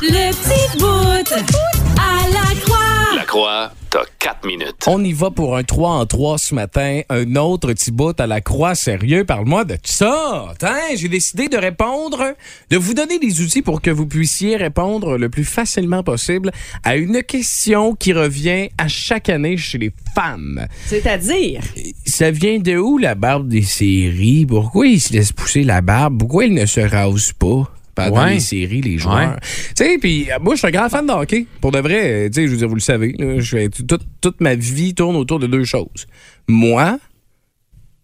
Le petit bout à la croix. La croix, t'as 4 minutes. On y va pour un 3 en 3 ce matin. Un autre petit bout à la croix. Sérieux, parle-moi de ça. J'ai décidé de répondre, de vous donner des outils pour que vous puissiez répondre le plus facilement possible à une question qui revient à chaque année chez les femmes. C'est-à-dire? Ça vient de où la barbe des séries? Pourquoi ils se laissent pousser la barbe? Pourquoi ils ne se rasent pas? Pendant Ouais. les séries, les joueurs. Tu sais, puis euh, moi, je suis un grand fan de hockey. Pour de vrai, euh, tu sais, je veux dire, vous le savez, là, toute, toute ma vie tourne autour de deux choses. Moi,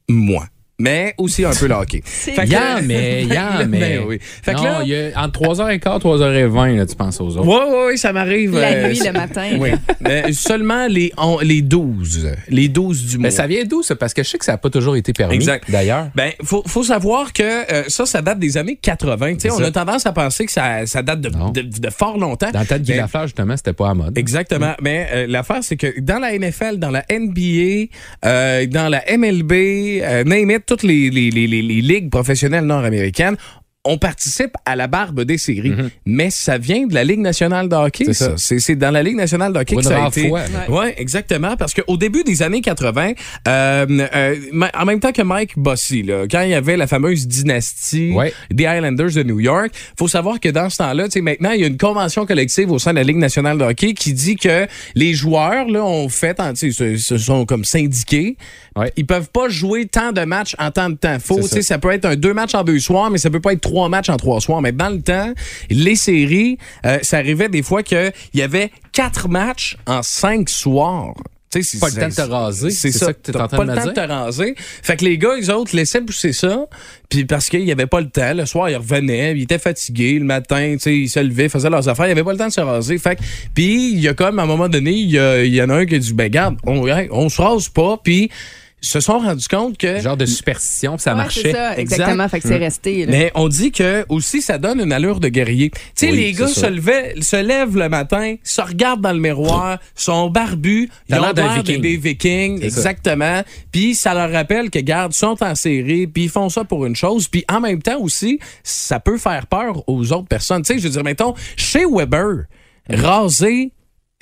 moi. Mais aussi un peu le hockey. Fait que- Yeah, mais, yeah, mais. Ben oui. Fait que non, là- y a entre 3h15 3h20, là, tu penses aux autres. Ouais, ouais, ouais, ça m'arrive. La euh, nuit, le matin. Oui. Mais seulement les, on- les 12. Les 12 du mois. Mais ça vient d'où, ça? Parce que je sais que ça n'a pas toujours été permis. Exact. D'ailleurs. Ben, faut, faut savoir que euh, ça, ça date des années 80. Tu sais, C'est on a tendance à penser que ça, ça date de, de, de fort longtemps. Dans le temps de Guy Lafleur, justement, c'était pas à mode. Exactement. Mais euh, l'affaire, c'est que dans la NFL, dans la NBA, euh, dans la MLB, euh, name it, toutes les, les, les, les, les ligues professionnelles nord-américaines, on participe à la barbe des séries. Mais ça vient de la Ligue nationale de hockey, C'est dans la Ligue nationale de hockey que ça a été. fois, Oui, exactement. Parce qu'au début des années 80, euh, euh, en même temps que Mike Bossy, là, quand il y avait la fameuse dynastie Ouais. des Islanders de New York, faut savoir que dans ce temps-là, maintenant, il y a une convention collective au sein de la Ligue nationale de hockey qui dit que les joueurs, là, ont fait, se sont comme syndiqués. Ouais. Ils peuvent pas jouer tant de matchs en tant de temps. Faut, ça. sais, ça peut être un deux matchs en deux soirs, mais ça peut pas être trois matchs en trois soirs. Mais dans le temps, les séries, euh, ça arrivait des fois qu'il y avait quatre matchs en cinq soirs. Tu sais, c'est- Pas le temps de te raser, C'est ça, ça que t'es en train pas de le me temps de dire? te raser. Fait que les gars, les autres, laissaient pousser ça. Puis parce qu'il n'y avait pas le temps. Le soir, ils revenaient, ils étaient fatigués. Le matin, tu sais, ils se levaient, faisaient leurs affaires. Il n'y avait pas le temps de se raser. Fait que, puis il y a comme, à un moment donné, il y, en a un qui a dit, ben garde, on, on se rase pas. Puis ils se sont rendus compte que... Genre de superstition, ça Ouais, marchait. C'est ça, exactement. Fait que c'est resté. là. Mais on dit que aussi ça donne une allure de guerrier. Tu sais, Oui, les gars se, levaient, se lèvent le matin, se regardent dans le miroir, sont barbus, ils ont l'air viking. des vikings, exactement. Puis ça leur rappelle que garde sont en série, puis ils font ça pour une chose, puis en même temps aussi, ça peut faire peur aux autres personnes. Tu sais, je veux dire, mettons, chez Weber, raser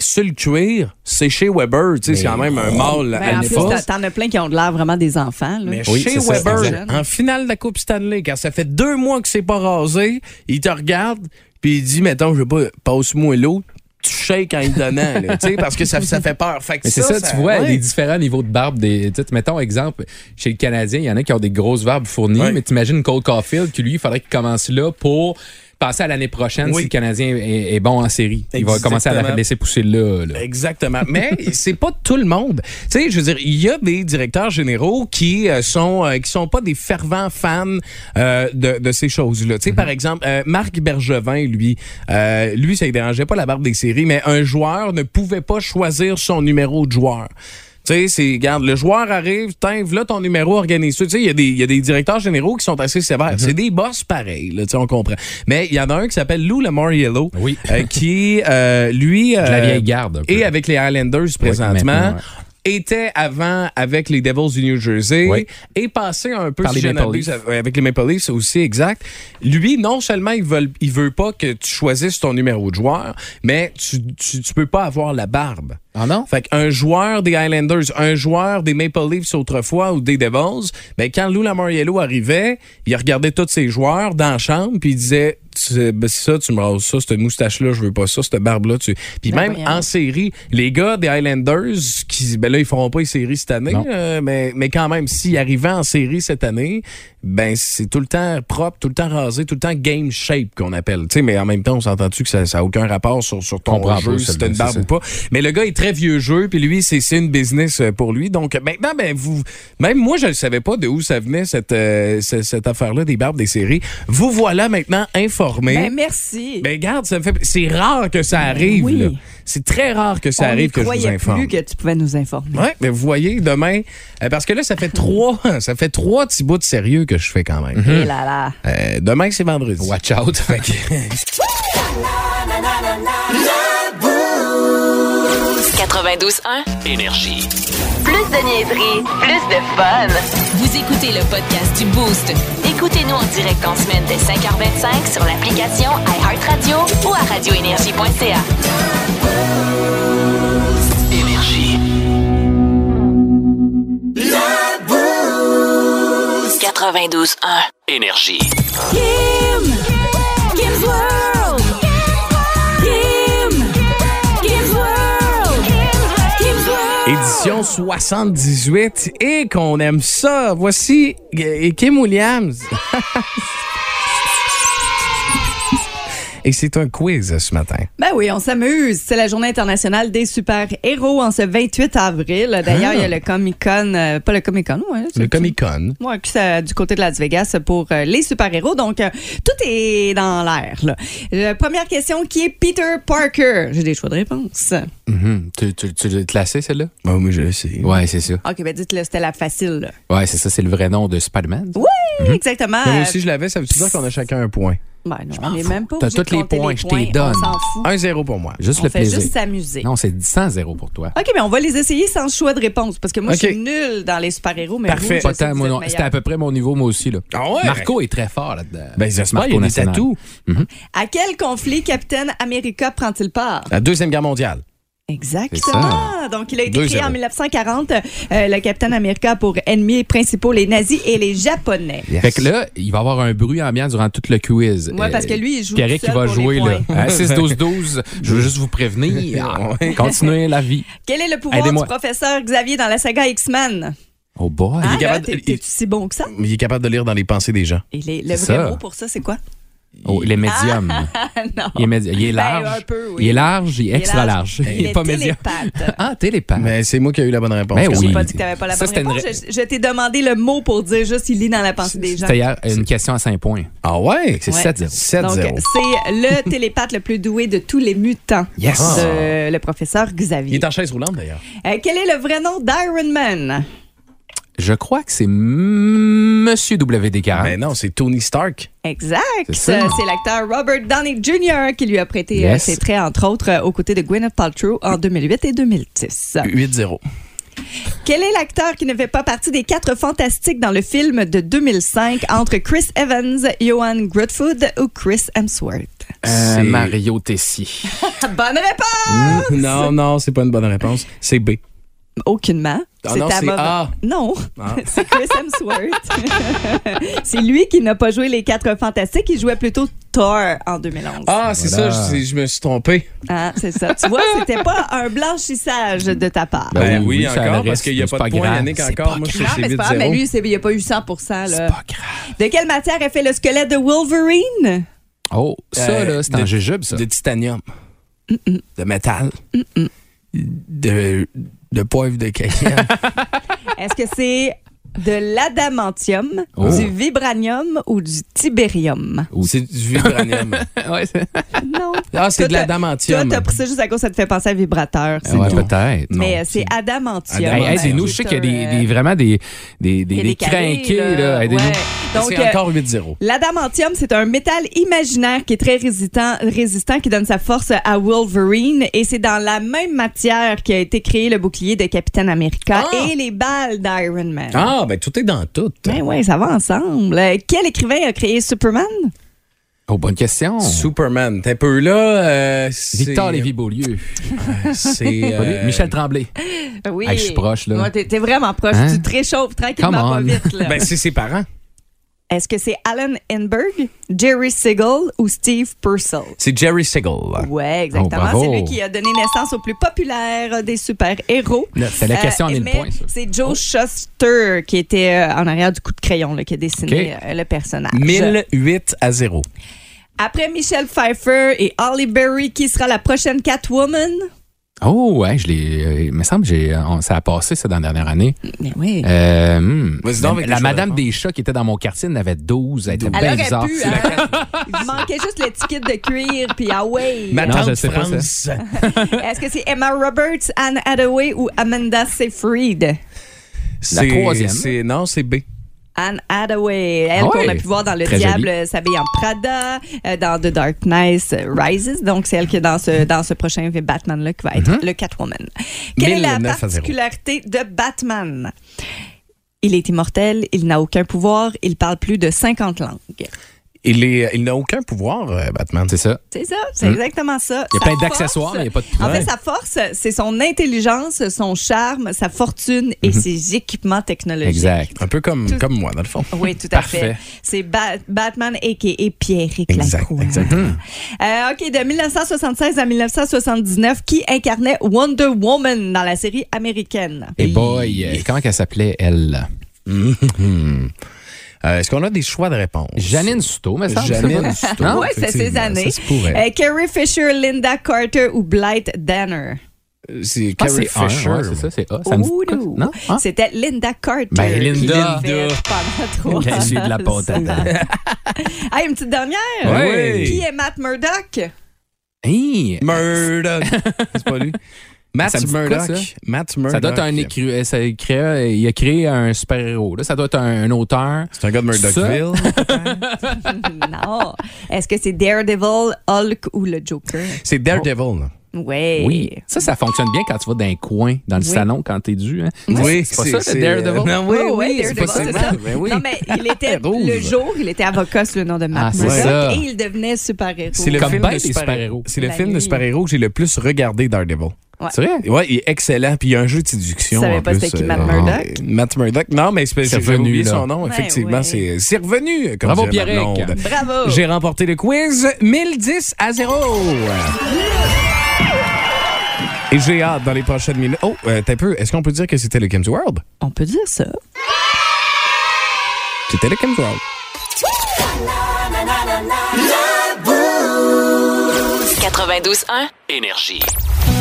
sur le cuir, c'est chez Weber, tu sais, c'est quand même un mâle Ben, en plus, t'en as plein qui ont de l'air vraiment des enfants. Là. Mais Oui, chez ça, Weber, en finale de la Coupe Stanley, quand ça fait deux mois que c'est pas rasé, il te regarde, puis il dit, mettons, je veux pas, passe-moi l'eau. Tu shakes en y donnant, là, tu sais, parce que ça, ça fait peur. Fait que Mais c'est ça, tu vois, ouais. les différents niveaux de barbe. Des, tu sais, mettons exemple, chez le Canadien, il y en a qui ont des grosses barbes fournies, Ouais. mais t'imagines Cole Caulfield, qui lui, il faudrait qu'il commence là pour passer à l'année prochaine Oui. si le Canadien est, est bon en série. Il va commencer à la laisser pousser là. là. Exactement. Mais c'est pas tout le monde. Tu sais, je veux dire, il y a des directeurs généraux qui euh, sont euh, qui sont pas des fervents fans euh, de, de ces choses-là. Tu sais, par exemple, euh, Marc Bergevin, lui, lui, ça ne dérangeait pas la barbe des séries, mais un joueur ne pouvait pas choisir son numéro de joueur. Tu sais, c'est, regarde, le joueur arrive, tiens, là ton numéro, organise ça. Tu sais, il y, a des- il y a des directeurs généraux qui sont assez sévères. C'est des boss pareils, là, tu sais, on comprend. Mais il y en a un qui s'appelle Lou Lamoriello, Oui. euh, qui, euh, lui... De la euh, vieille garde. et avec les Highlanders présentement. maintenant, ouais. était avant avec les Devils du New Jersey Oui. et passé un peu Par si les Maple Leafs. avec avec les Maple Leafs aussi exact. Lui non seulement il veut il veut pas que tu choisisses ton numéro de joueur, mais tu tu, tu peux pas avoir la barbe. Ah non? Fait qu'un joueur des Highlanders, un joueur des Maple Leafs autrefois ou des Devils, ben quand Lou Lamoriello arrivait, il regardait tous ses joueurs dans la chambre puis il disait Tu- ben, c'est ça, tu me rases ça, cette moustache-là, je veux pas ça, cette barbe-là. Tu... Puis Ben même en série, les gars des Highlanders, qui, ben là, ils feront pas les séries cette année, euh, mais, mais quand même, s'ils arrivaient en série cette année, ben c'est tout le temps propre, tout le temps rasé, tout le temps game shape qu'on appelle. Tu sais, mais en même temps, on s'entend-tu que ça n'a aucun rapport sur, sur ton Comprends jeu, si t'as une barbe ou pas. Mais le gars est très vieux jeu, puis lui, c'est une business euh, pour lui. Donc maintenant, ben vous, même moi, je ne savais pas de où ça venait cette, euh, ce- cette affaire-là des barbes des séries. Vous voilà maintenant informé. Ben, merci. Ben garde, ça me fait. C'est rare que ça arrive. oui. là. C'est très rare que ça On arrive que je vous croyait informe. plus que tu pouvais nous informer. Ouais, mais vous voyez demain, euh, parce que là ça fait trois, ça fait trois petits bouts de sérieux que je fais quand même. Et là là. Euh, demain c'est vendredi. Watch out. Fait que- 92.1. Énergie. Plus de niaiserie, plus de fun. Vous écoutez le podcast du Boost. Écoutez-nous en direct en semaine dès 5h25 sur l'application iHeartRadio ou à radioénergie.ca. 92.1. Énergie. Kim! Kim's World! Kim! Kim's World! Kim's World! Édition 78 et qu'on aime ça. Voici Kim Williams. et c'est un quiz ce matin. Ben oui, on s'amuse. C'est la journée internationale des super-héros en ce 28 avril. D'ailleurs, il y a le Comic-Con, euh, pas le Comic-Con, ouais. Le Comic Con. Ouais, que c'est du côté de Las Vegas pour euh, les super-héros. Donc, euh, tout est dans l'air. là. Première question, qui est Peter Parker? J'ai des choix de réponse. Mhm. Tu, tu, tu l'as classé, celle-là? Oh, oui, je le sais. Ouais, c'est ça. OK, ben dites-le, c'était la facile. là. Ouais, c'est ça, c'est le vrai nom de Spider-Man. Oui, exactement. Mais moi aussi, je l'avais, ça veut dire qu'on a chacun un point. Ben non, on n'est même pas T'as tous les points, je t'es donne. On s'en fout. 1-0 pour moi. Juste On le fait plaisir. juste s'amuser. Non, c'est 100 0 pour toi. OK, mais on va les essayer sans choix de réponse parce que moi, je suis nulle dans les super-héros. Mais Parfait. je C'était à peu près mon niveau, moi aussi. Là. Ah ouais? Marco est très fort là-dedans. Ben, j'espère, Marco il y a des tatous. À quel conflit Captain America prend-il part? La Deuxième Guerre mondiale. Exactement. Donc, il a été créé 2-0. en 1940. Euh, le Captain America pour ennemis principaux les nazis et les Japonais. Fait que là, il va y avoir un bruit ambiant durant tout le quiz. Ouais, parce que lui, il joue tout qui va jouer là. points. À 6-12-12, je veux juste vous prévenir. Continuez la vie. Quel est le pouvoir du professeur Xavier dans la saga X-Men? Oh boy. Ah, est là, capable T'es-tu si bon que ça? Il est capable de lire dans les pensées des gens. Et les- le vrai ça. mot pour ça, c'est quoi? Oh, les médiums. non. Il est, médi- il est Ben, large. un peu, oui. Il est large, il est extra large. Il, est pas médium. télépathe. Ah, télépathe. Mais c'est moi qui ai eu la bonne réponse. Ben quand oui. J'ai pas dit que t'avais pas la Ça, bonne une réponse. ré- Je, je t'ai demandé le mot pour dire juste il lit dans la pensée des gens. C'était une question à 5 points. Ah ouais? C'est Ouais. 7-0. Donc, 7-0. c'est le télépathe le plus doué de tous les mutants. Yes. De le professeur Il Xavier. est en chaise roulante d'ailleurs. Euh, quel est le vrai nom d'Iron Man? Je crois que c'est M- Monsieur WD-40. Ben non, c'est Tony Stark. Exact. C'est l'acteur Robert Downey Jr. qui lui a prêté Yes. euh, ses traits, entre autres, euh, aux côtés de Gwyneth Paltrow en 2008 et 2010. 8-0. Quel est l'acteur qui ne fait pas partie des quatre fantastiques dans le film de 2005 entre Chris Evans, Johan Grutfood ou Chris Hemsworth? Euh, C'est- Mario Tessier. Bonne réponse! Non, non, c'est pas une bonne réponse. C'est B. Aucunement. Ah non, ta c'est A. Non, Ah. c'est Chris Hemsworth. c'est lui qui n'a pas joué les quatre fantastiques, il jouait plutôt Thor en 2011. Ah, c'est Voilà. ça, je, je me suis trompé. Ah, c'est ça. Tu vois, c'était pas un blanchissage de ta part. Ben Ben, oui, oui, encore, reste, parce qu'il n'y a pas c'est de pas point, grave. Yannick, C'est encore. pas Moi, Ah, mais c'est pas grave, mais 8-0. lui, il n'a pas eu 100 là. C'est pas grave. De quelle matière est fait le squelette de Wolverine? Oh, ça, Euh, là, c'est de- jujube, ça. De titanium. De métal. De, de poivre de cayenne. Est-ce que c'est de l'adamantium, Oh. du vibranium ou du tibérium? c'est du vibranium. ouais, c'est- Non. Ah, c'est Toi, de l'adamantium. Toi, t'as pris ça juste à cause ça te fait penser à vibrateur. c'est ouais, tout. peut-être. Mais Non, euh, c'est adamantium. Hey, Adamantium. aidez-nous, je sais qu'il y a des, des- vraiment des, des, des, des crinqués, là. Aidez-nous. ouais. Donc, C'est euh, encore 8-0. L'adamantium, c'est un métal imaginaire qui est très résistant, résistant, qui donne sa force à Wolverine. Et c'est dans la même matière qui a été créé le bouclier de Capitaine America Ah! et les balles d'Iron Man. Ah, ben tout est dans tout. Ben ouais, ça va ensemble. Euh, Quel écrivain a créé Superman? Oh, bonne question. Superman. T'es un peu là. euh, c'est- Victor Lévy-Beaulieu. C'est. euh, Michel Tremblay. Oui. Hey, je suis proche, là. Ouais, t'es, t'es vraiment proche. Hein? Tu te réchauffes tranquillement Come pas on. vite. Là. Ben, c'est ses parents. Est-ce que c'est Alan Enberg, Jerry Siegel ou Steve Purcell? C'est Jerry Siegel. Ouais, exactement. Oh, bravo. c'est lui qui a donné naissance au plus populaire des super-héros. C'est la question en Euh, mille points, ça. C'est Joe Shuster qui était euh, en arrière du coup de crayon là, qui a dessiné euh, le personnage. 1008 à 0. Après Michelle Pfeiffer et Holly Berry, qui sera la prochaine Catwoman? Oh, ouais, je l'ai. euh, Il me semble que j'ai, on- ça a passé, ça, dans la dernière année. Mais oui. Euh, hmm. Donc la Madame de des Chats qui était dans mon quartier, en avait 12. Elle était bien bizarre. pu, hein? Il manquait juste l'étiquette de cuir, puis ah ouais. Ma Non, je sais pas France. Est-ce que c'est Emma Roberts, Anne Hathaway ou Amanda Seyfried? C'est- troisième. Non, c'est B. Anne Hathaway, elle Ah qu'on a pu voir dans Le Diable euh, s'habille en Prada, euh, dans The Dark Knight Rises, donc c'est elle qui est dans ce, dans ce prochain Batman-là qui va être Mm-hmm. le Catwoman. Quelle est la 1009 à zéro. particularité de Batman? Il est immortel, il n'a aucun pouvoir, il parle plus de 50 langues. Il, est- il n'a aucun pouvoir, euh, Batman. C'est ça. C'est ça, c'est exactement ça. Hmm. Il y a Sa plein force- d'accessoires, mais il n'y a pas de En pouvoir. fait, sa force, c'est son intelligence, son charme, sa fortune et ses équipements technologiques. Mhm. Exact. Un peu comme, Tout- comme moi, dans le fond. Oui, tout à Parfait. fait. C'est Ba- Batman a.k.a. Pierrick Exact, exactement. Euh, OK, de 1976 à 1979, qui incarnait Wonder Woman dans la série américaine? Et boy, euh, comment qu'elle s'appelait, elle? Mhm. Euh, Est-ce qu'on a des choix de réponse? Janine Souto, mais ça Janine Souto. Oui, c'est ces années. ça se pourrait. Euh, Carrie Fisher, Linda Carter ou Blythe Danner? C'est Ah, Carrie Fisher. ouais, c'est ça, c'est A. Ça me non? Ah. C'était Linda Carter. Ben, Linda. fait pendant trois J'ai de la pâte à. Ah, une petite dernière? Oui. Qui est Matt Murdock? Hey, Murdoch. c'est pas lui. Matt Ça quoi, Murdoch. ça? Matt Murdoch. ça doit être un écru... ça crée- il a créé un super-héros. là. Ça doit être un, un auteur. C'est un gars de Murdochville. non. Est-ce que c'est Daredevil, Hulk ou le Joker? C'est Daredevil. là. Oui. Oui. Ça, ça fonctionne bien quand tu vas dans un coin, dans le Oui. salon, quand t'es dû. Hein? Oui, c'est pas ça, le Daredevil? Non, oui, Oui, c'est c'est ça. ça. Ben oui. Non, mais il était le jour, il était avocat sous le nom de Matt Ah, c'est Murdock ça. et il devenait super-héros. C'est le Comme film de et super- super-héros. C'est le film de super-héros que j'ai le plus regardé Daredevil. C'est vrai? Ouais, il est excellent. Puis il y a un jeu de séduction. Tu savais pas c'était qui, euh, Matt euh, Murdock? Matt Murdock. Non, mais c'est C'est j'ai revenu, oublié là. son nom. Ouais, Effectivement, ouais. c'est c'est revenu. Comme Bravo, blonde. Bravo. J'ai remporté le quiz 1010 à 0. Et j'ai hâte dans les prochaines minutes. Oh, euh, t'as peu. Est-ce qu'on peut dire que c'était le Kim's World? On peut dire ça. C'était le Kim's World. 92.1. Énergie.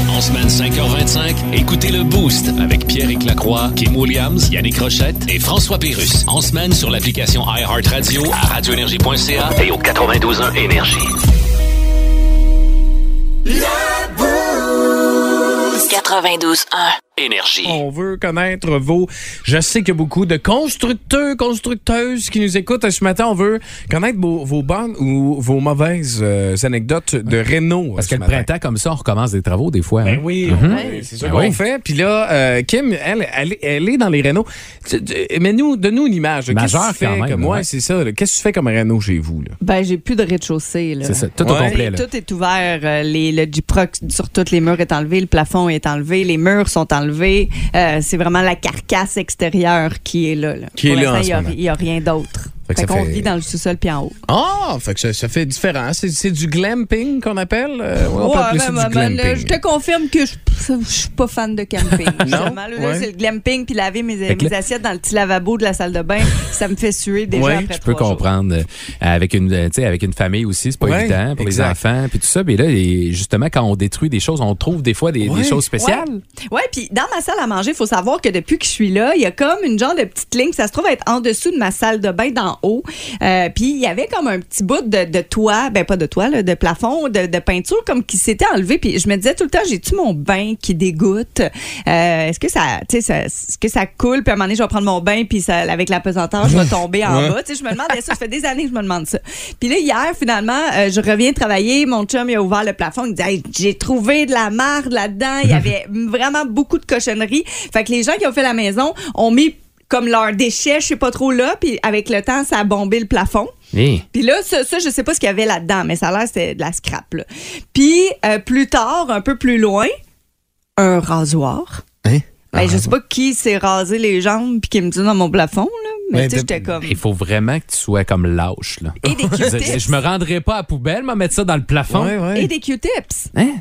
En semaine 5h25, écoutez le Boost avec Pierre Lacroix, Kim Williams, Yannick Rochette et François Pérus. En semaine sur l'application iHeartRadio à radioénergie.ca et au 92.1 Énergie. 92.1. Énergie. On veut connaître vos. Je sais qu'il y a beaucoup de constructeurs, constructeuses qui nous écoutent. Ce matin, on veut connaître vos, vos bonnes ou vos mauvaises euh, anecdotes de Réno. Parce ce que le matin. printemps, comme ça, on recommence des travaux des fois. Ben hein. oui, ouais, c'est ça Ben qu'on oui. fait. Puis là, euh, Kim, elle, elle, est- elle est dans les Renault. Mais nous, donne-nous une image. Qu'est-ce que tu fais quand même, comme- ouais, ouais. c'est ça. Qu'est-ce que tu fais comme Renault chez vous? Là? Ben, j'ai plus de rez-de-chaussée. là. C'est ça, tout au complet. là. Tout est ouvert. euh, Les, le Gyproc sur tous les murs est enlevé. Le plafond est enlevé. Les murs sont enlevés. Euh, c'est vraiment la carcasse extérieure qui est là. là. Qui Pour est là en ce moment. Il n'y a, rien d'autre. Fait qu'on fait- vit dans le sous-sol puis en haut. Ah, fait que ça, ça fait différent. C'est, c'est du glamping qu'on appelle? Euh, ouais, on peut appeler ça mais- du mais- glamping. mais je te confirme que je je suis pas fan de camping. justement. Là, là, Ouais. C'est le glamping puis laver mes, assiettes dans le petit lavabo de la salle de bain. ça me fait suer déjà Ouais, après Je peux jours. comprendre. euh, avec une, euh, avec une famille aussi, c'est pas Ouais, évident pour exact. les enfants, puis tout ça. Mais là, les- justement, quand on détruit des choses, on trouve des fois des, choses spéciales. Ouais, puis dans ma salle à manger, il faut savoir que depuis que je suis là, il y a comme une genre de petite ligne. Ça se trouve être en dessous de ma salle de bain d'en haut. Euh, puis il y avait comme un petit bout de, de toit, ben pas de toit, là, de plafond, de, de peinture comme qui s'était enlevé. Puis je me disais tout le temps, j'ai-tu mon bain qui dégoûte? Euh, est-ce que ça, ça- est-ce que ça coule? Puis à un moment donné, je vais prendre mon bain, puis ça, avec la pesanteur, je vais tomber en Ouais. bas. Tu sais, je me demandais ça. Ça fait des années que je me demande ça. Puis là, hier, finalement, euh, je reviens travailler. Mon chum, il a ouvert le plafond. Il me dit, Hey, j'ai trouvé de la marde là-dedans. Il y avait vraiment beaucoup de cochonneries. Fait que les gens qui ont fait la maison ont mis comme leurs déchets, je sais pas trop là, puis avec le temps, ça a bombé le plafond. Puis là, ça, ça, je sais pas ce qu'il y avait là-dedans, mais ça a l'air c'était de la scrap. là. Puis euh, plus tard, un peu plus loin, un rasoir. Hein? Ben, je sais pas qui s'est rasé les jambes puis qui me dit dans mon plafond, là. Mais Mais tu sais, j'étais comme. Il faut vraiment que tu sois comme lâche, là. Et des Q-tips. Je me rendrai pas à la poubelle, me mettre ça dans le plafond. Ouais, ouais. Et des Q-tips. Hein?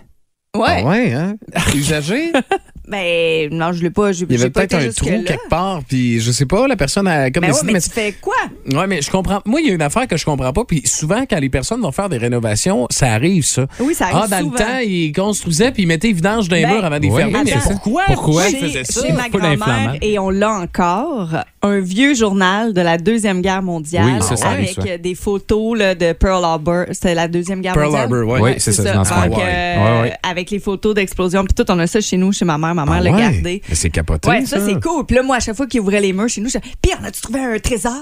Ouais. Ah ouais, hein? Usagé? Ben, non, je l'ai pas. Il y avait peut-être un trou quelque part, puis je sais pas, la personne a comme Ben ouais, mais tu fais quoi? Ouais, mais je comprends. Moi, il y a une affaire que je comprends pas. Puis souvent, quand les personnes vont faire des rénovations, ça arrive, ça. Oui, ça arrive Ah, dans souvent. le temps, ils construisaient puis ils mettaient vidange dans les Ben, murs avant de les oui, fermer. Mais pourquoi? Pourquoi ils faisaient ça? Chez ma Pas grand-mère, d'inflammable. et on l'a encore, un vieux journal de la Deuxième Guerre mondiale Oui, ça, avec ça. des photos là, de Pearl Harbor. C'était la Deuxième Guerre Pearl mondiale? Harbor, ouais. Oui, c'est ça. Donc, Ah, euh, Ouais, ouais. Avec les photos d'explosion. Puis tout, on a ça chez nous, chez ma mère. Ma mère Ah l'a ouais? gardé. Mais c'est capoté. Ouais, ça, c'est cool. Puis là, moi, à chaque fois qu'il ouvrait les murs chez nous, je disais, Puis, on a-tu trouvé un trésor,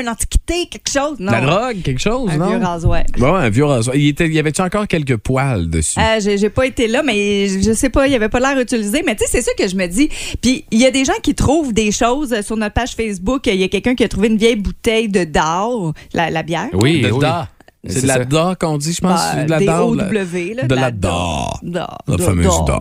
une antiquité, quelque chose? Non. La drogue, quelque chose, un non? vieux rasoir. Bon, un vieux rasoir. Il, était, il y avait-tu encore quelques poils dessus? Euh, j'ai j'ai pas été là, mais je sais pas, il avait pas l'air utilisé. Mais tu sais, c'est ça que je me dis. Puis il y a des gens qui trouvent des choses sur notre page Facebook. Il y a quelqu'un qui a trouvé une vieille bouteille de d'or, la, la bière. Oui, de oui. C'est de la da qu'on dit, je pense. Bah, c'est de la da. De la- là, de la da. da. Da, La fameuse da,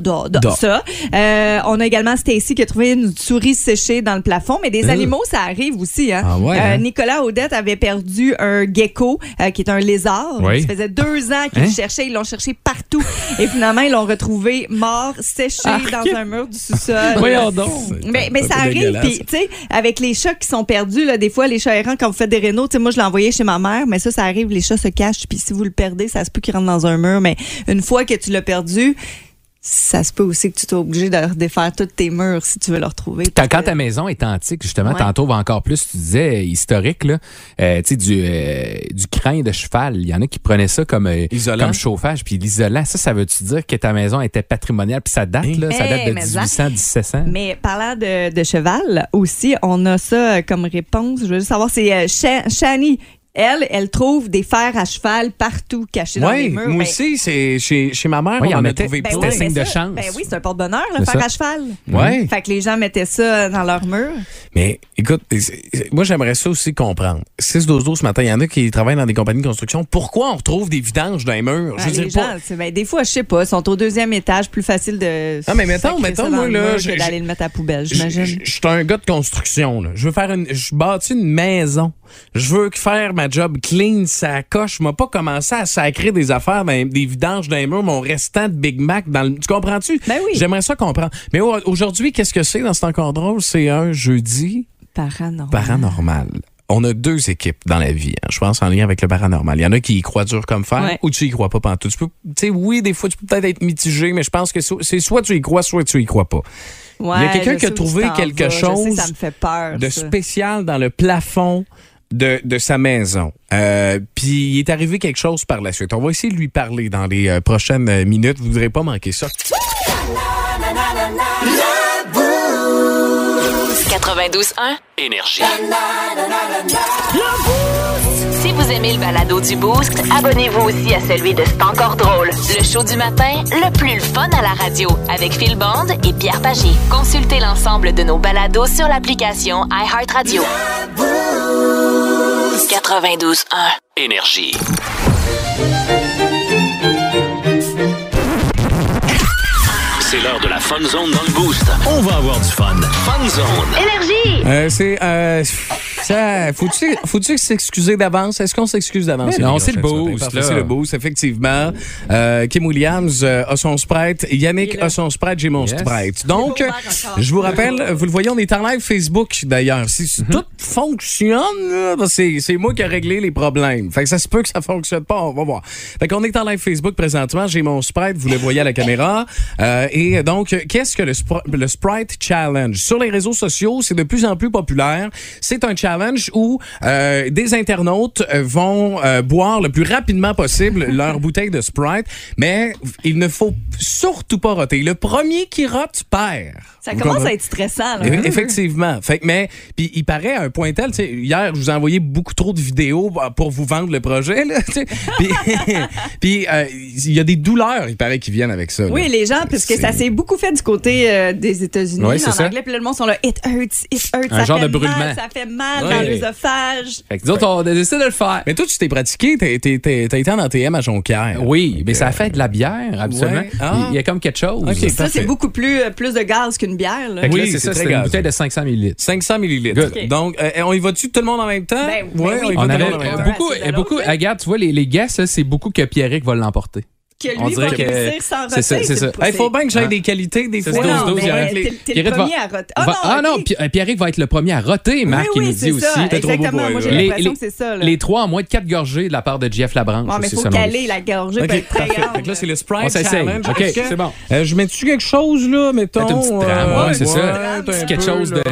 da. da. Ça. Euh, on a également Stacy qui a trouvé une souris séchée dans le plafond, mais des Euh. animaux, ça arrive aussi. Hein? Ah ouais, Euh, hein? Nicolas Odette avait perdu un gecko euh, qui est un lézard. Oui. Ça faisait deux ans qu'ils Hein? le cherchaient. Ils l'ont cherché partout. Et finalement, ils l'ont retrouvé mort, séché dans un mur du sous-sol. Voyons donc. Mais, mais ça arrive, puis tu sais, avec les chats qui sont perdus, là, des fois, les chats errants, quand vous faites des rénaux, tu sais, moi, je l'ai envoyé chez ma mère, mais ça, ça arrive, les chats se cachent, puis si vous le perdez, ça se peut qu'il rentre dans un mur, mais une fois que tu l'as perdu, ça se peut aussi que tu sois obligé de redéfaire tous tes murs si tu veux le retrouver. Quand, que- ta maison est antique, justement, Ouais. t'en trouves encore plus, tu disais, euh, historique, là, euh, tu sais, du, euh, du crin de cheval. Il y en a qui prenaient ça comme, euh, comme chauffage. Puis l'isolant, ça, ça veut-tu dire que ta maison était patrimoniale? Puis ça date, là, ça Eh, date de mais ça. 1800, 1700. Mais parlant de, de cheval aussi, on a ça comme réponse. Je veux juste savoir, c'est euh, Sha- Shani. Elle, elle trouve des fers à cheval partout cachés dans les Oui, murs. moi Ben, aussi, c'est chez, chez ma mère, Oui, on on en a mettait- trouvé Ben C'était oui, mais de ça, chance. Ben oui, c'est un porte-bonheur, le C'est fer ça. à cheval. Ouais. Fait que les gens mettaient ça dans leur mur. Mais écoute, c'est- c'est- moi j'aimerais ça aussi comprendre. 6-12-12 ce matin, il y en a qui travaillent dans des compagnies de construction. Pourquoi on retrouve des vidanges dans les murs? Je veux les dire, gens, c'est- ben, des fois, je sais pas, ils sont au deuxième étage, plus facile de. Ah, mais mettons, sacrer mettons, ça dans moi, le là, mur que je- d'aller le mettre à la poubelle, Je j'imagine. je- suis un gars de construction. Là. Je veux faire une. Je bâtis une maison. Je veux que faire ma job clean, ça coche. M'ai pas commencé à sacrer des affaires, des vidanges les murs, mon restant de Big Mac dans le. Tu comprends-tu? Ben oui. J'aimerais ça comprendre. Mais au- aujourd'hui, qu'est-ce que c'est dans C'est encore drôle? C'est un jeudi Paranormal. paranormal. On a deux équipes dans la vie, hein, je pense, en lien avec le paranormal. Il y en a qui y croient dur comme fer Ouais. ou tu y crois pas pantoute. Tu peux, tu sais, oui, des fois, tu peux peut-être être mitigé, mais je pense que c'est soit tu y crois, soit tu y crois pas. Ouais, Il y a quelqu'un qui a trouvé quelque vas. Je sais, chose ça me fait peur. de ça. spécial dans le plafond de, de sa maison. Euh, Puis il est arrivé quelque chose par la suite. On va essayer de lui parler dans les euh, prochaines euh, minutes. Vous ne voudrez pas manquer ça. 92.1. Énergie. Si vous aimez le balado du Boost, abonnez-vous aussi à celui de C'est encore drôle. Le show du matin, le plus fun à la radio, avec Phil Bond et Pierre Pagé. Consultez l'ensemble de nos balados sur l'application iHeartRadio. 92.1. Énergie. C'est l'heure de la Fun Zone dans le Boost. On va avoir du fun. Fun Zone. Euh, c'est. Euh, ça, faut-tu faut s'excuser d'avance? Est-ce qu'on s'excuse d'avance? Non, c'est le boost. C'est le boost, effectivement. Euh, Kim Williams euh, a son Sprite. Yannick a son Sprite, j'ai mon Yes. Sprite. Donc, je vous rappelle, vous le voyez, on est en live Facebook d'ailleurs. Si, si tout fonctionne, là, ben, c'est c'est moi qui ai réglé les problèmes. Fait que ça se peut que ça fonctionne pas, on va voir. Fait qu'on est en live Facebook présentement. J'ai mon Sprite, vous le voyez à la caméra. Euh, et donc, qu'est-ce que le, Spr- le Sprite Challenge? Sur les réseaux sociaux, c'est de plus en plus populaire. C'est un challenge où euh, des internautes euh, vont euh, boire le plus rapidement possible leur bouteille de Sprite, mais il ne faut surtout pas roter. Le premier qui rote perd. Ça Vous commence comprenez? à être stressant. Là. Effectivement. Fait mais puis il paraît à un point tel, hier je vous ai envoyé beaucoup trop de vidéos pour vous vendre le projet là. Puis euh, il y a des douleurs, il paraît qui viennent avec ça. là. Oui, les gens, parce que ça s'est beaucoup fait du côté euh, des États-Unis Oui, en c'est ça. anglais. Puis le monde sont là, it hurts, it hurts. Un ça genre fait de brûlement. Mal, ça fait mal, dans l'œsophage. Fait que nous autres, on a décidé de le faire. Mais toi, tu t'es pratiqué, t'as t'as- t'as- t'as été en ATM à Jonquière. Oui, mais ça fait de la bière, absolument. Ouais. Ah. Il y a comme quelque chose. Ça, c'est beaucoup plus, euh, plus de gaz qu'une bière. Là. Oui, c'est ça, c'est une bouteille de 500 ml. 500 millilitres. Good. Donc, euh, on y va-tu tout le monde en même temps? Ben, Ouais, oui. on y va tout le avait monde en même temps. beaucoup, regarde, tu vois, les, les guests, là, c'est beaucoup que Pierrick va l'emporter. Que lui On dirait va que- réussir sans c'est ça, roter, c'est ça. pas- Il faut bien que j'aille Hein? des qualités des fois. 12, Non, 12, mais il y a un- t'es- le premier à roter. Ah Va- non, ah non, euh, va être le premier à roter, Marc, oui, il nous dit aussi. T'es trop beau Moi, j'ai l'impression que c'est ça. Là. les trois en moins de quatre gorgées de la part de Jeff Labranche. Mais aussi, faut caler la gorgée. Peut être là, c'est le Sprite. Challenge. OK, c'est bon. Euh, je mets-tu quelque chose, là, mettons? Peut-être une petite trame, euh, ouais, c'est ça. ouais, C'est un quelque peu, chose de.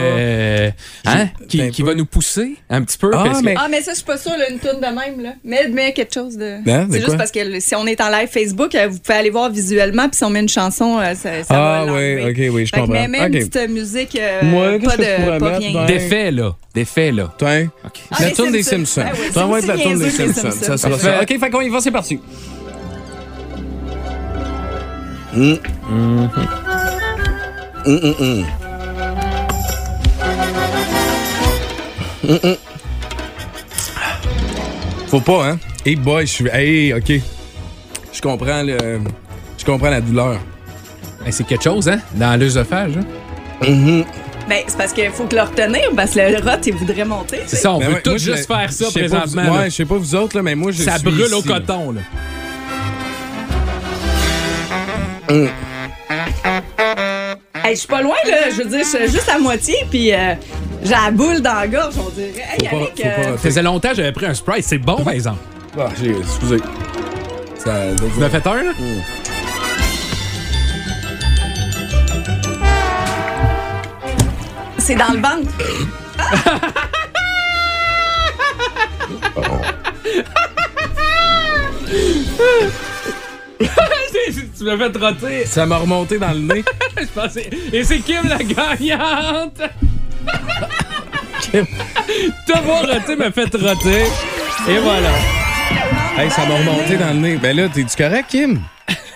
Hein? Qui, va nous pousser un petit peu. Ah, parce que- mais- Ah, mais ça, je suis pas sûre, une tourne de même. Là. Mais, mais quelque chose de. Hein, c'est juste parce que si on est en live Facebook, euh, vous pouvez aller voir visuellement, puis si on met une chanson, euh, ça, ça Ah, va. oui. OK, oui, je Fait comprends. mets, mets OK. une petite musique, euh, Moi, pas de pas rien. Ben, Des faits, là. Des faits, là. Tiens. OK. Ah, la tourne des Simpsons. Ben oui, Ça va c'est être la tourne des Simpsons. Ça sera ça. OK, fait qu'on y va, c'est parti. Hum. Hum, hum, hum. Hum, hum. Faut pas, hein? Hey boy, je suis. Hey, OK. Je comprends le. Je comprends la douleur. Ben, c'est quelque chose, hein? Dans l'œsophage. hein? Ben, c'est parce qu'il faut que le retenir, parce que le rot, il voudrait monter. C'est ça, on Ben veut ouais, moi, je juste faire ça présentement. vous-. Ouais, je sais pas vous autres, là, mais moi, je ça suis brûle au ici, coton, là. Hey, je suis pas loin, là. Je veux dire, je suis juste à moitié, puis euh, j'ai la boule dans la gorge, on dirait. Hey, Faut pas- Yannick, euh, Ça faisait longtemps que j'avais pris un Sprite. C'est bon, par exemple. Ah, j'ai- excusez. Ça, Tu m'as fait un, là? c'est dans le ventre. tu m'as fait trotter. ça m'a remonté dans le nez. Je pensais- Et c'est Kim la gagnante. Te voir roter m'a fait trotter. Et voilà. Hey, ça m'a remonté dans le nez. Ben là, t'es-tu correct, Kim?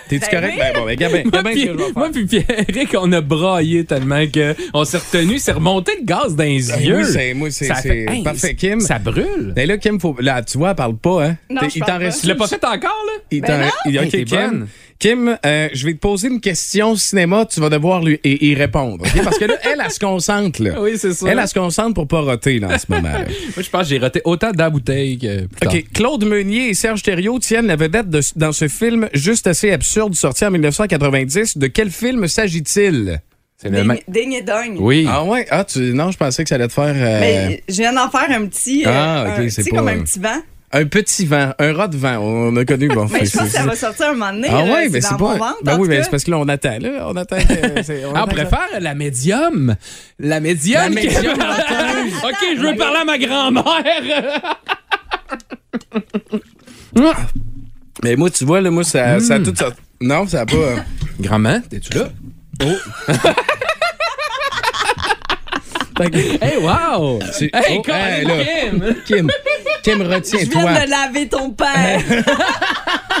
T'es-tu Ben correct? oui. Ben bon, ben, Gabin, Moi Gabin, puis, que je vais moi puis Pierrick, on a braillé tellement qu'on s'est retenu. C'est remonté le gaz dans les Ben yeux. oui, c'est- moi, c'est- Ça c'est fait- hey, parfait, Kim. Ça brûle. Ben là, Kim, faut... là, tu vois, elle parle pas, hein? Non, je il parle t'en pas. reste Tu l'as pas fait encore, là? Il Ben t'en- non. il- Hey, OK, Kim. bonne. Kim, euh, je vais te poser une question cinéma, tu vas devoir lui y, y répondre. OK? Parce que là, elle, elle se concentre. Là. Oui, c'est ça. Elle, elle se concentre pour pas roter là, en ce moment. là. Moi, je pense que j'ai roté autant bouteille que plus tard. OK. Claude Meunier et Serge Thériault tiennent la vedette de- dans ce film juste assez absurde sorti en 1990. De quel film s'agit-il? C'est le même. Ding, ding et dong. Oui. Ah ouais? Ah, tu... non, je pensais que ça allait te faire euh, Mais je viens d'en faire un petit. euh, Ah, ok, un- c'est tu sais, pas, comme un petit vent. Un petit vent, un rat de vent. On a connu. Bon, Mais je pense que ça va sortir un moment donné. Ah là, ouais, mais c'est mon pas. ventre, ben en oui, mais c'est parce que là, on attend. Là, on attend. que- c'est- on Ah, on faire la médium. La médium. La médium OK, je veux parler à ma grand-mère. Mais moi, tu vois, là, moi, ça, ça a Hmm. tout ça. Non, ça a pas. euh, Grand-mère, t'es-tu là? Que- Hey, wow! Hey, oh, hey. Kim! Kim, Kim, Je viens retiens-toi. de laver ton père.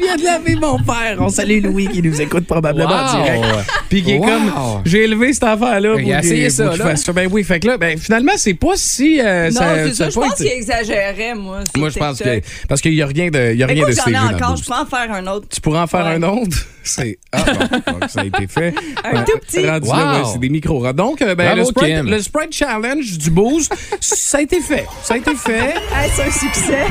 Vient de laver mon père. On salue Louis qui nous écoute probablement en direct. Puis qui est Wow. comme, j'ai élevé cette affaire-là pour Il a essayé ça, là. fasse Ben oui, fait que là, ben, finalement, c'est pas si. euh, non, c'est ça. Je pense qu'il exagérait, moi. Moi, je pense que. Parce qu'il n'y a rien de, il y a rien de j'en ai encore, je peux en faire un autre. Tu pourrais en faire un autre? C'est. Ah, bon, donc ça a été fait. Un tout petit. C'est des micros. Donc, euh, ben, Bravo, le, Sprite, Kim. le Sprite Challenge du Boost, ça a été fait. Ça a été fait. C'est un succès.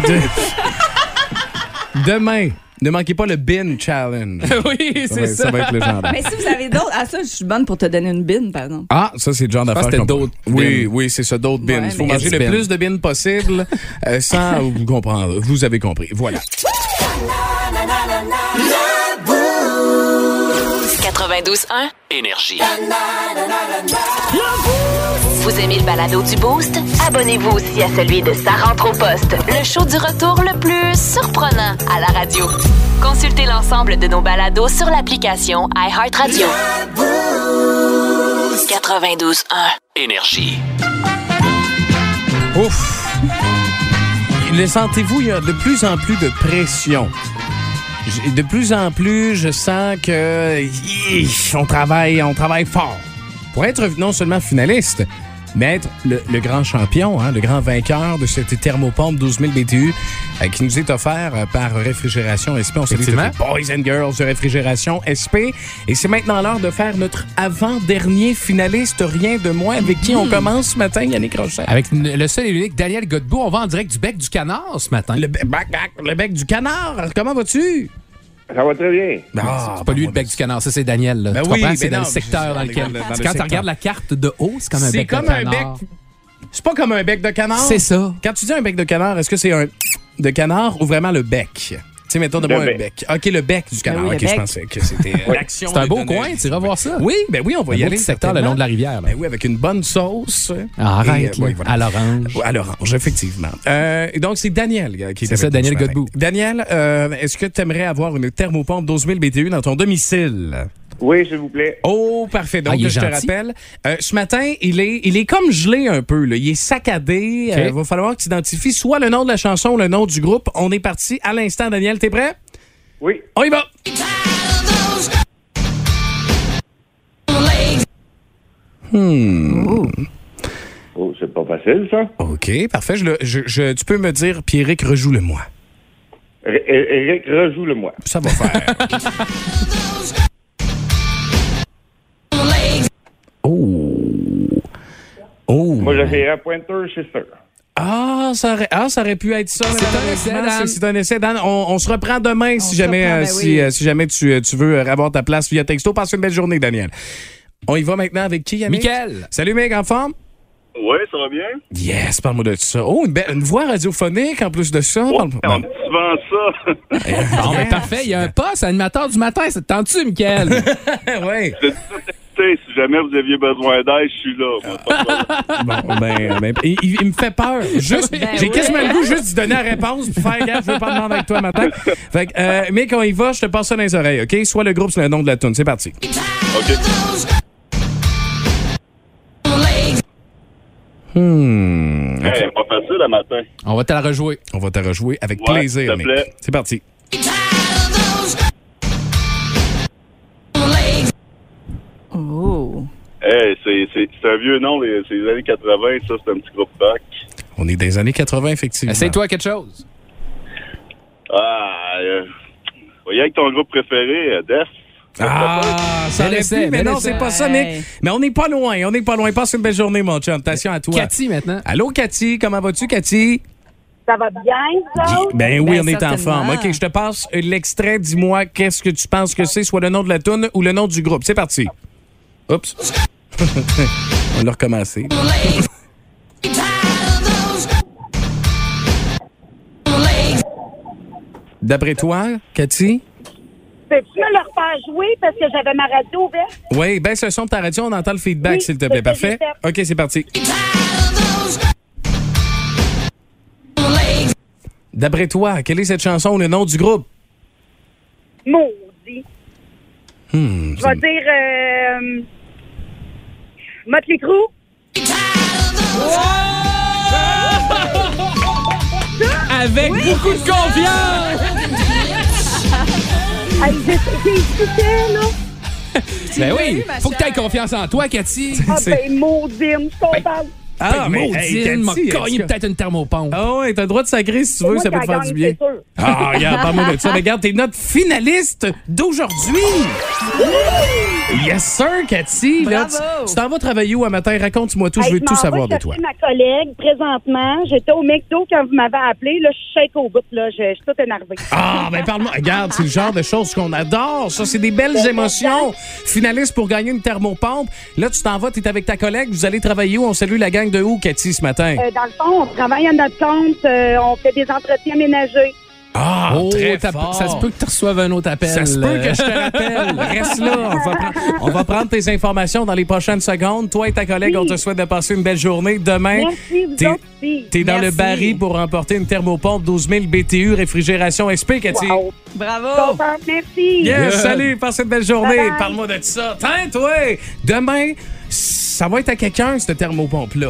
Demain, ne manquez pas le Bin Challenge. oui, Ça c'est va, ça. ça va être légendaire. Mais si vous avez d'autres. Ah, ça, je suis bonne pour te donner une bine, par exemple. Ah, ça, c'est le genre d'affaire. c'était d'autres Oui, bins. oui, c'est ça, d'autres bins. Ouais, Il faut manger le plus de bins possible euh, sans vous comprendre? Vous avez compris. Voilà. 92.1. Énergie. Vous aimez le balado du Boost? Abonnez-vous aussi à celui de Sa rentre au poste, le show du retour le plus surprenant à la radio. Consultez l'ensemble de nos balados sur l'application iHeartRadio. 92.1. Énergie. Ouf. Le sentez-vous, il y a de plus en plus de pression. De plus en plus, je sens que on travaille, on travaille fort pour être non seulement finaliste, mettre le, le grand champion, hein, le grand vainqueur de cette thermopompe 12 000 BTU euh, qui nous est offert euh, par Réfrigération SP. On les Effectivement. boys and girls de Réfrigération SP. Et c'est maintenant l'heure de faire notre avant-dernier finaliste, rien de moins, avec qui on commence ce matin, Yannick Rocher. Avec le seul et l'unique Daniel Godbout, on va en direct du bec du canard ce matin. Le bec du canard, comment vas-tu? Ça va très bien. Ah, c'est pas lui le bec du canard, ça c'est Daniel. là. Ben tu oui, comprends? mais C'est dans non, le secteur dans dans lequel. le- dans le C'est quand tu regardes la carte de haut, c'est comme un C'est bec comme de un bec. canard. C'est pas comme un bec de canard? C'est ça. Quand tu dis un bec de canard, est-ce que c'est un de canard ou vraiment le bec? Sais, mettons de Le moi un bec. OK, le bec du canard. oui, le OK, je pensais que c'était euh, l'action. C'est un beau coin, tu iras voir ça. Oui, ben oui, on va Un y aller. secteur le long de la rivière. là. Ben oui, avec une bonne sauce. Ah, Et, arrête, euh, oui, là. voilà. à l'orange. À l'orange, effectivement. Euh, et donc, c'est Daniel euh, qui est C'est ça, Daniel. Godbout. Daniel, euh, est-ce que tu aimerais avoir une thermopompe 12 000 BTU dans ton domicile? Oui, s'il vous plaît. Oh, parfait. Donc, Ah, je te rappelle, euh, ce matin, il est, il est comme gelé un peu. Là. Il est saccadé. Il va falloir que tu identifies soit le nom de la chanson ou le nom du groupe. On est parti à l'instant. Daniel, t'es prêt? Oui. On y va! Oh, c'est pas facile, ça. OK, parfait. Je le- je- je- tu peux me dire, Pierrick, rejoue-le-moi. Eric, rejoue-le-moi. Ça va faire. oh. Oh. Moi, j'essayerais à Pointer, sûr. Ah ça, aurait, ah, ça aurait pu être ça. C'est un essai. C'est c'est un essai, Dan? On, on se reprend demain si jamais, reprend, euh, ben si, oui. euh, si jamais tu, euh, tu veux avoir ta place via texto. Passe une belle journée, Daniel. On y va maintenant avec qui, Yannick? Mickaël. Salut, mec, en forme? Oui, ça va bien? Yes, parle-moi de ça. Oh, une, belle, une voix radiophonique en plus de ça. Parle- On dit souvent ça. Bon, ben parfait. Il y a un poste animateur du matin. Ça te tente-tu, Michael? ouais. Écoutez, si jamais vous aviez besoin d'aide, je suis là. moi. Bon, ben, ben, il, me fait peur. Juste, Ben j'ai oui. quasiment le goût juste de donner la réponse pour faire gaffe, je veux pas demander avec toi matin. Fait que, euh, mais quand il va, je te passe ça dans les oreilles, OK? Soit le groupe, c'est le nom de la tune. C'est parti. OK. Hmm. Hey, pas facile le matin. On va te la rejouer. On va te rejouer avec Ouais, plaisir, s'il te Nick. plaît. C'est parti. Oh. Hey, c'est, c'est, c'est un vieux nom, les- c'est les années 80, ça, c'est un petit groupe rock. On est des années 80, effectivement. Essaye-toi quelque chose. Ah, euh, voyez avec ton groupe préféré, euh, Def. Ah, ça aurait essai, pu, mais non, c'est pas ça. Nick. Mais on n'est pas loin, on n'est pas loin. Passe une belle journée, mon chum. Attention à toi. Cathy, maintenant. Allô, Cathy, comment vas-tu, Cathy? Ça va bien, ça? Ben oui, Ben, on est en forme. OK, je te passe l'extrait. Dis-moi qu'est-ce que tu penses que c'est, soit le nom de la tune ou le nom du groupe. C'est parti. Oups. on va recommencer. D'après toi, Cathy? Peux-tu me le refaire jouer parce que j'avais ma radio ouverte? Oui, baisse le son de ta radio, on entend le feedback, Oui, s'il te plaît. ce Parfait? OK, c'est parti. D'après toi, quelle est cette chanson ou le nom du groupe? Maudit. Hmm, Je vais dire... Euh, Motley Crue? Avec beaucoup de confiance! Hey, hésité, là. Ben oui, faut que tu aies confiance en toi, Cathy. Ah, ben, maudine, je suis contente. Ah, mais hey, Maudine, m'a Cathy, cogné peut-être une thermopompe. Ah ouais, t'as le droit de sacrer si tu veux, ça peut te faire du bien. Ah, regarde, parle-moi de ça. Mais regarde, t'es notre finaliste d'aujourd'hui. Yes, sir, Cathy. Là, Bravo. tu tu t'en vas travailler où un matin? Raconte-moi tout, je veux je tout savoir de toi. chercher ma collègue présentement. J'étais au McDo quand vous m'avez appelé. Là, je suis shake au bout. Là. Je, je suis toute énervée. Ah, ben parle-moi. Regarde, c'est le genre de choses qu'on adore. Ça, c'est des belles émotions. Finaliste pour gagner une thermopompe. Là, tu t'en vas, t'es avec ta collègue. Vous allez travailler où? On salue la gang de où, Cathy, ce matin? Euh, dans le fond, on travaille à notre compte. euh, on fait des entretiens ménagers. Ah, oh, très fort. ça se peut que tu reçoives un autre appel. Ça se peut que je te Euh, rappelle. Reste là. On va, prendre, on va prendre tes informations dans les prochaines secondes. Toi et ta collègue, Oui. on te souhaite de passer une belle journée. Demain, aussi. t'es dans le baril pour remporter une thermopompe 12 000 BTU réfrigération SP, Cathy. Wow. Bravo. Merci. Yes, salut, passe une belle journée. Parle-moi de ça. Tiens, toi, demain, ça va être à quelqu'un, cette thermopompe-là.